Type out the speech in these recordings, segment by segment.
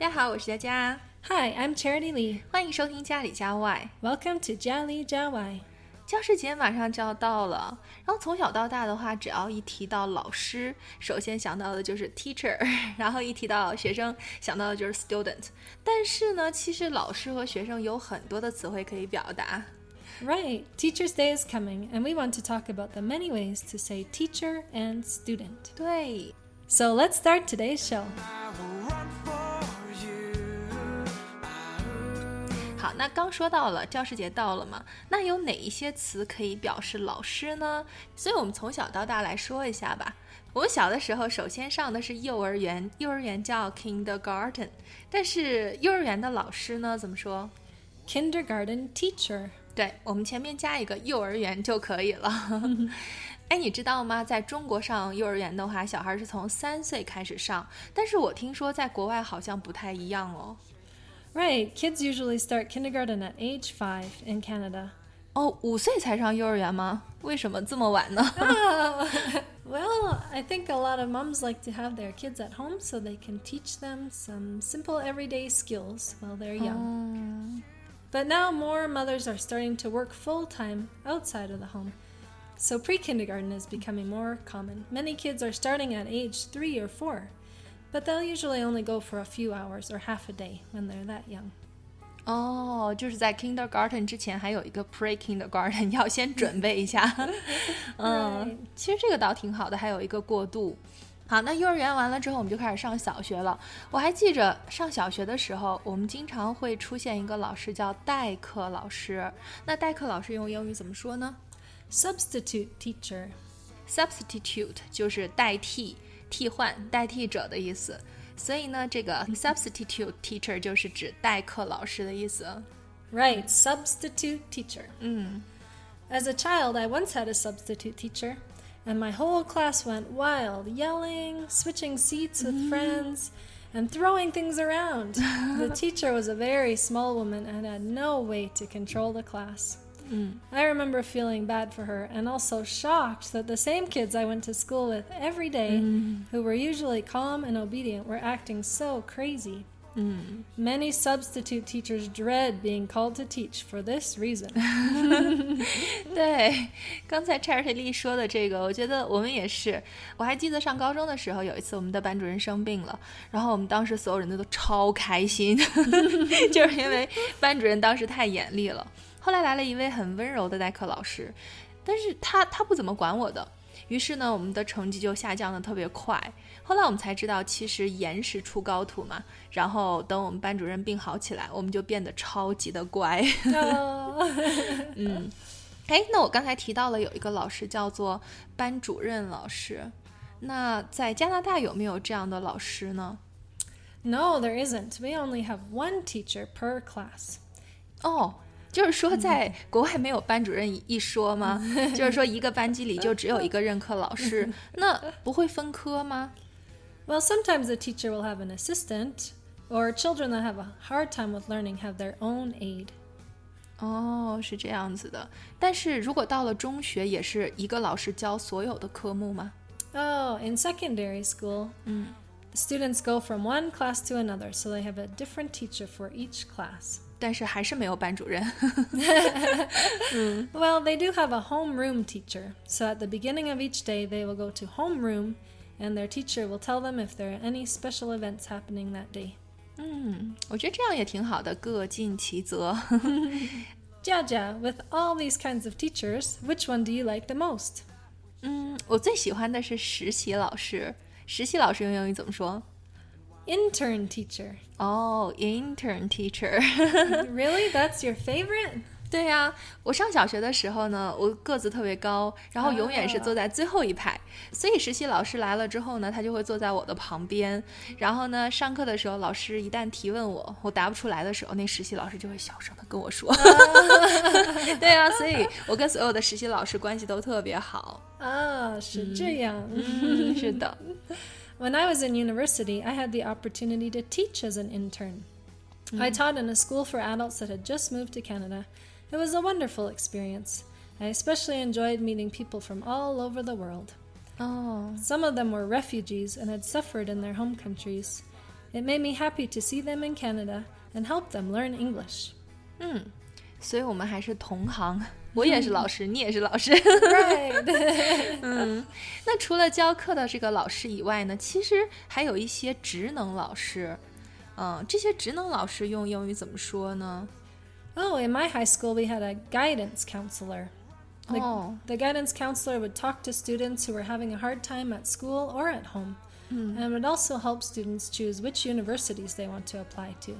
大家好，我是佳佳， Hi, I'm Charity Lee. 欢迎收听家里家外。 Welcome to Jali Jawai. 教师节马上就要到了，然后从小到大的话，只要一提到老师，首先想到的就是 teacher，然后一提到学生，想到的就是 student。但是呢，其实老师和学生有很多的词汇可以表达。 Right, Teacher's Day is coming, and we want to talk about the many ways to say teacher and student. 对， So let's start today's show. 好，那刚说到了教师节到了嘛，那有哪一些词可以表示老师呢？所以我们从小到大来说一下吧。我们小的时候，首先上的是幼儿园，幼儿园叫 kindergarten，但是幼儿园的老师呢，怎么说？Kindergarten teacher. 对我们前面加一个幼儿园就可以了。哎，你知道吗？在中国上幼儿园的话，小孩是从三岁开始上，但是我听说在国外好像不太一样哦。Right, kids usually start kindergarten at age five in Canada. 哦，五岁才上幼儿园吗？为什么这么晚呢？ Well, I think a lot of moms like to have their kids at home so they can teach them some simple everyday skills while they're young. But now more mothers are starting to work full time outside of the home. So pre kindergarten is becoming more common. Many kids are starting at age three or four, but they'll usually only go for a few hours or half a day when they're that young. 哦，就是在 kindergarten 之前还有一个 pre kindergarten，要先准备一下。嗯 Right，其实这个倒挺好的，还有一个过渡。好，那幼儿园完了之后，我们就开始上小学了。我还记着上小学的时候，我们经常会出现一个老师叫代课老师。那代课老师用英语怎么说呢 Substitute teacher. ？substitute 就是代替、 替换、代替者的意思。所以呢，这个 substitute teacher 就是指代课老师的意思。 Right, substitute teacher. 嗯， As a child, I once had a substitute teacher, and my whole class went wild, yelling, switching seats with friends, and throwing things around. the teacher was a very small woman and had no way to control the class. I remember feeling bad for her and also shocked that the same kids I went to school with every day, who were usually calm and obedient, were acting so crazy. Many substitute teachers dread being called to teach for this reason. 对，刚才 Charity Lee 说的这个，我觉得我们也是。我还记得上高中的时候，有一次我们的班主任生病了，然后我们当时所有人都超开心，就是因为班主任当时太严厉了。 后来来了一位很温柔的代课老师，但是他他不怎么管我的，于是呢，我们的成绩就下降的特别快。后来我们才知道，其实严实出高徒嘛。然后等我们班主任病好起来，我们就变得超级的乖。Oh. 哎，那我刚才提到了有一个老师叫做班主任老师，那在加拿大有没有这样的老师呢？No, there isn't. We only have one teacher per class. 哦，就是说，在国外没有班主任一说吗？嗯、就是说，一个班级里就只有一个任课老师，那不会分科吗？Well, sometimes a teacher will have an assistant, or children that have a hard time with learning have their own aide. 哦，是这样子的。但是如果到了中学，也是一个老师教所有的科目吗？Oh, in secondary school, mm. 嗯 students go from one class to another, so they have a different teacher for each class. 但是还是没有班主任。 Well, they do have a homeroom teacher, so at the beginning of each day, they will go to homeroom, and their teacher will tell them if there are any special events happening that day. 嗯，我觉得这样也挺好的，各尽其责。 Jaja, with all these kinds of teachers, which one do you like the most? 嗯，我最喜欢的是实习老师。实习老师用英语怎么说？ Intern teacher. 哦、i n t e r n teacher。really? That's your favorite? 对呀、我上小学的时候呢，我个子特别高，然后永远是坐在最后一排，所以实习老师来了之后呢，他就会坐在我的旁边。然后呢，上课的时候，老师一旦提问我，我答不出来的时候，那实习老师就会小声的跟我说。对啊，所以我跟所有的实习老师关系都特别好。Ah, 是这样.嗯，是的。When I was in university, I had the opportunity to teach as an intern. I taught in a school for adults that had just moved to Canada. It was a wonderful experience. I especially enjoyed meeting people from all over the world. 哦， Some of them were refugees and had suffered in their home countries. It made me happy to see them in Canada and help them learn English. 嗯，所以我们还是同行。 我也是老师，你也是老师。 right. 嗯，那除了教课的这个老师以外呢，其实还有一些职能老师。嗯，这些职能老师用英语怎么说呢？ oh, in my high school, we had a guidance counselor. The, Oh. the guidance counselor would talk to students who were having a hard time at school or at home, and would also help students choose which universities they want to apply to.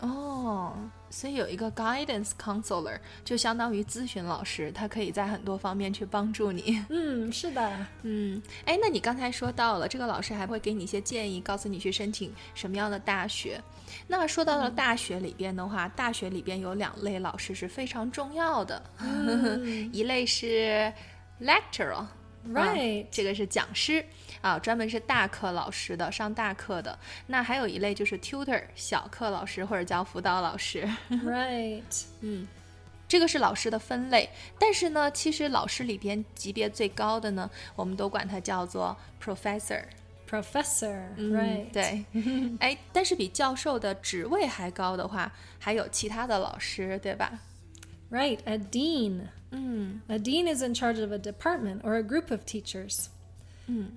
哦， 所以有一个 guidance counselor，就相当于咨询老师，他可以在很多方面去帮助你。嗯，是的。嗯，哎，那你刚才说到了，这个老师还会给你一些建议，告诉你去申请什么样的大学。那说到了大学里边的话，大学里边有两类老师是非常重要的，一类是 lecturer。Right. 啊这个是讲师啊，专门是大课老师的，上大课的。那还有一类就是 tutor，小课老师或者叫辅导老师。Right. 嗯这个是老师的分类，但是呢，其实老师里边级别最高的呢，我们都管它叫做 professor。Professor. 嗯 right. 对，哎，但是比教授的职位还高的话，还有其他的老师，对吧？Right. A dean. 嗯 A dean is in charge of a department or a group of teachers.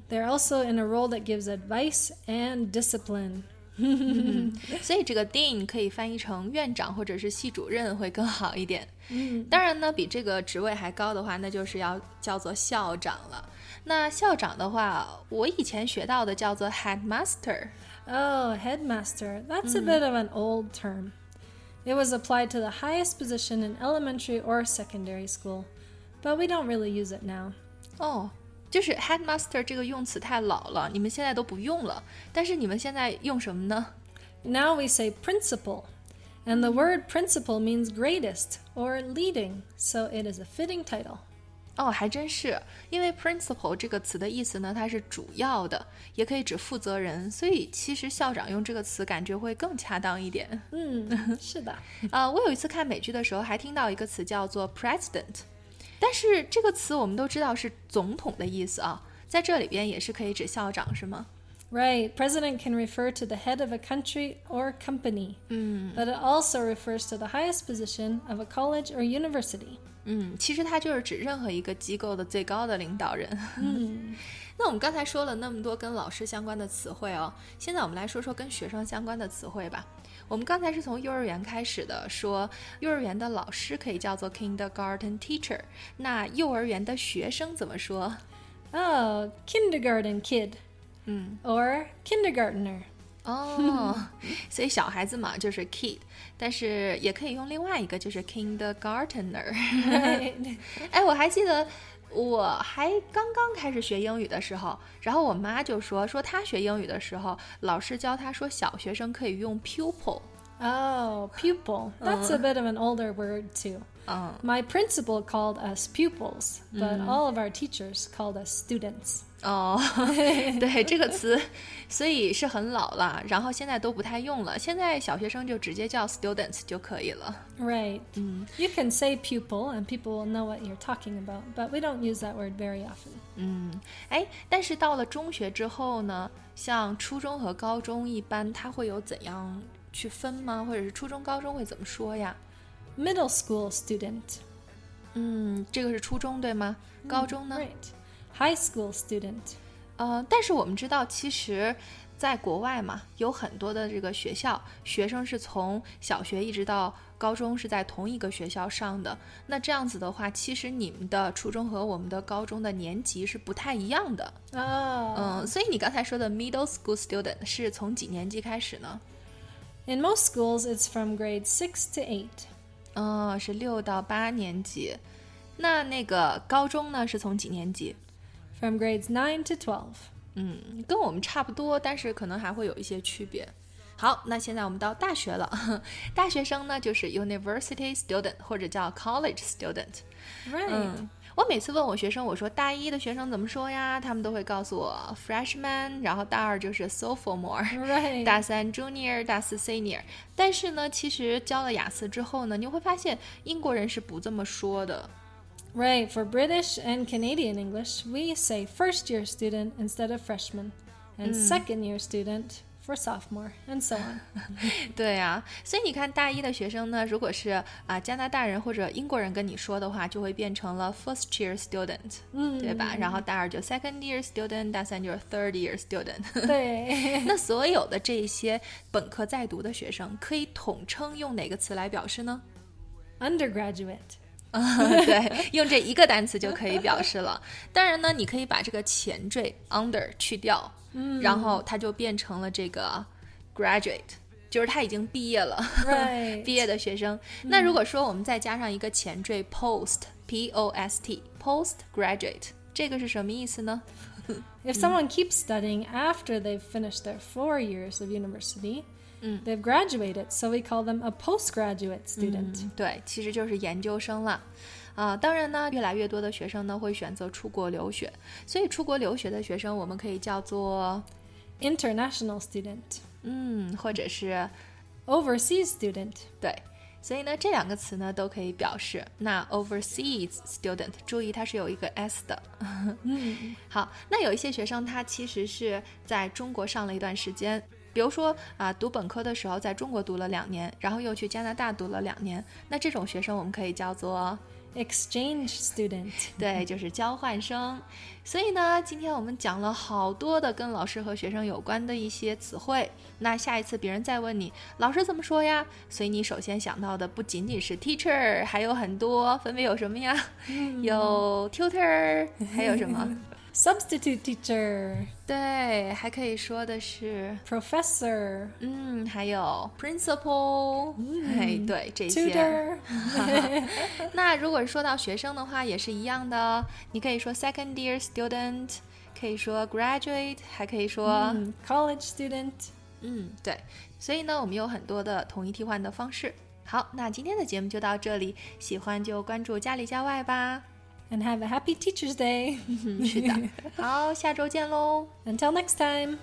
They're also in a role that gives advice and discipline. 所以这个 dean 可以翻译成院长或者是系主任会更好一点。当然呢，比这个职位还高的话，那就是要叫做校长了。那校长的话，我以前学到的叫做 headmaster。 Oh, headmaster. That's a bit of an old term. It was applied to the highest position in elementary or secondary school, but we don't really use it now. 哦， 就是 headmaster 这个用词太老了，你们现在都不用了。但是你们现在用什么呢？ Now we say principal, and the word principal means greatest or leading, so it is a fitting title. 哦，还真是，因为 principal 这个词的意思呢，它是主要的，也可以指负责人，所以其实校长用这个词感觉会更恰当一点。Hmm, 是的。呃，我有一次看美剧的时候，还听到一个词叫做 president， 但是这个词我们都知道是总统的意思啊，在这里边也是可以指校长，是吗？Right. President can refer to the head of a country or company, but it also refers to the highest position of a college or university. 嗯，其实它就是指任何一个机构的最高的领导人。嗯，那我们刚才说了那么多跟老师相关的词汇哦，现在我们来说说跟学生相关的词汇吧。我们刚才是从幼儿园开始的，说幼儿园的老师可以叫做 kindergarten teacher，那幼儿园的学生怎么说？Oh, kindergarten kid. 嗯 Or kindergartner. 哦，所以小孩子嘛就是 kid，但是也可以用另外一个就是 kindergartener。Right. 哎，我还记得我还刚刚开始学英语的时候，然后我妈就说说她学英语的时候，老师教她说小学生可以用 pupil。Oh, pupil. That's a bit of an older word, too. 嗯 My principal called us pupils, but all of our teachers called us students. 哦，对这个词，所以是很老了，然后现在都不太用了。现在小学生就直接叫 students 就可以了。 Right. You can say pupil and people will know what you're talking about, but we don't use that word very often. 嗯，哎，但是到了中学之后呢，像初中和高中，一般它会有怎样去分吗？或者是初中、高中会怎么说呀？ Middle school student. 嗯，这个是初中对吗？高中呢？ Right. High school student. 呃，但是我们知道，其实在国外嘛，有很多的这个学校，学生是从小学一直到高中是在同一个学校上的。那这样子的话，其实你们的初中和我们的高中的年级是不太一样的。 Oh. 嗯，所以你刚才说的 middle school student 是从几年级开始呢？ In most schools, it's from grade 6 to 8. 嗯，是六到八年级。那那个高中呢，是从几年级？From grades nine to twelve 嗯，跟我们差不多，但是可能还会有一些区别。好，那现在我们到大学了。大学生呢，就是 university student 或者叫 college student。Right. 嗯，我每次问我学生，我说大一的学生怎么说呀？他们都会告诉我 freshman，然后大二就是 sophomore， Right. 大三 junior，大四 senior。但是呢，其实教了雅思之后呢，你会发现英国人是不这么说的。 Right, for British and Canadian English, we say first year student instead of freshman, and second year student for sophomore, and so on. 对啊，所以你看，大一的学生呢，如果是啊、加拿大人或者英国人跟你说的话，就会变成了 first year student，嗯、对吧？然后大二就 second year student，大三就是 third year student。对 那所有的这些本科在读的学生，可以统称用哪个词来表示呢？Undergraduate. 啊，对，用这一个单词就可以表示了。当然呢，你可以把这个前缀 under 去掉，然后它就变成了这个 graduate，就是他已经毕业了 Right. 毕业的学生。那如果说我们再加上一个前缀 post p o s t post graduate，这个是什么意思呢？ If someone keeps studying after they've finished their four years of university, they've graduated, so we call them a postgraduate student. 对，其实就是研究生了。 啊，当然呢，越来越多的学生呢会选择出国留学，所以出国留学的学生我们可以叫做 International student. 嗯，或者是 Overseas student. 对，所以呢，这两个词呢都可以表示。那 overseas student，注意它是有一个 s 的。好，那有一些学生他其实是在中国上了一段时间，比如说啊，读本科的时候在中国读了两年，然后又去加拿大读了两年，那这种学生我们可以叫做。Exchange student. 对，就是交换生。所以呢，今天我们讲了好多的跟老师和学生有关的一些词汇。那下一次别人再问你老师怎么说呀，所以你首先想到的不仅仅是 teacher，还有很多，分别有什么呀？有 tutor，还有什么？Substitute teacher 对，还可以说的是 professor 嗯，还有 principal 嗯，对，这些。那如果说到学生的话，也是一样的，你可以说 second year student 可以说 graduate 还可以说 college student 嗯，对。所以呢，我们有很多的统一替换的方式。好，那今天的节目就到这里，喜欢就关注家里家外吧。And have a happy Teacher's Day. 嗯，是的。好，下周见喽。 Until next time.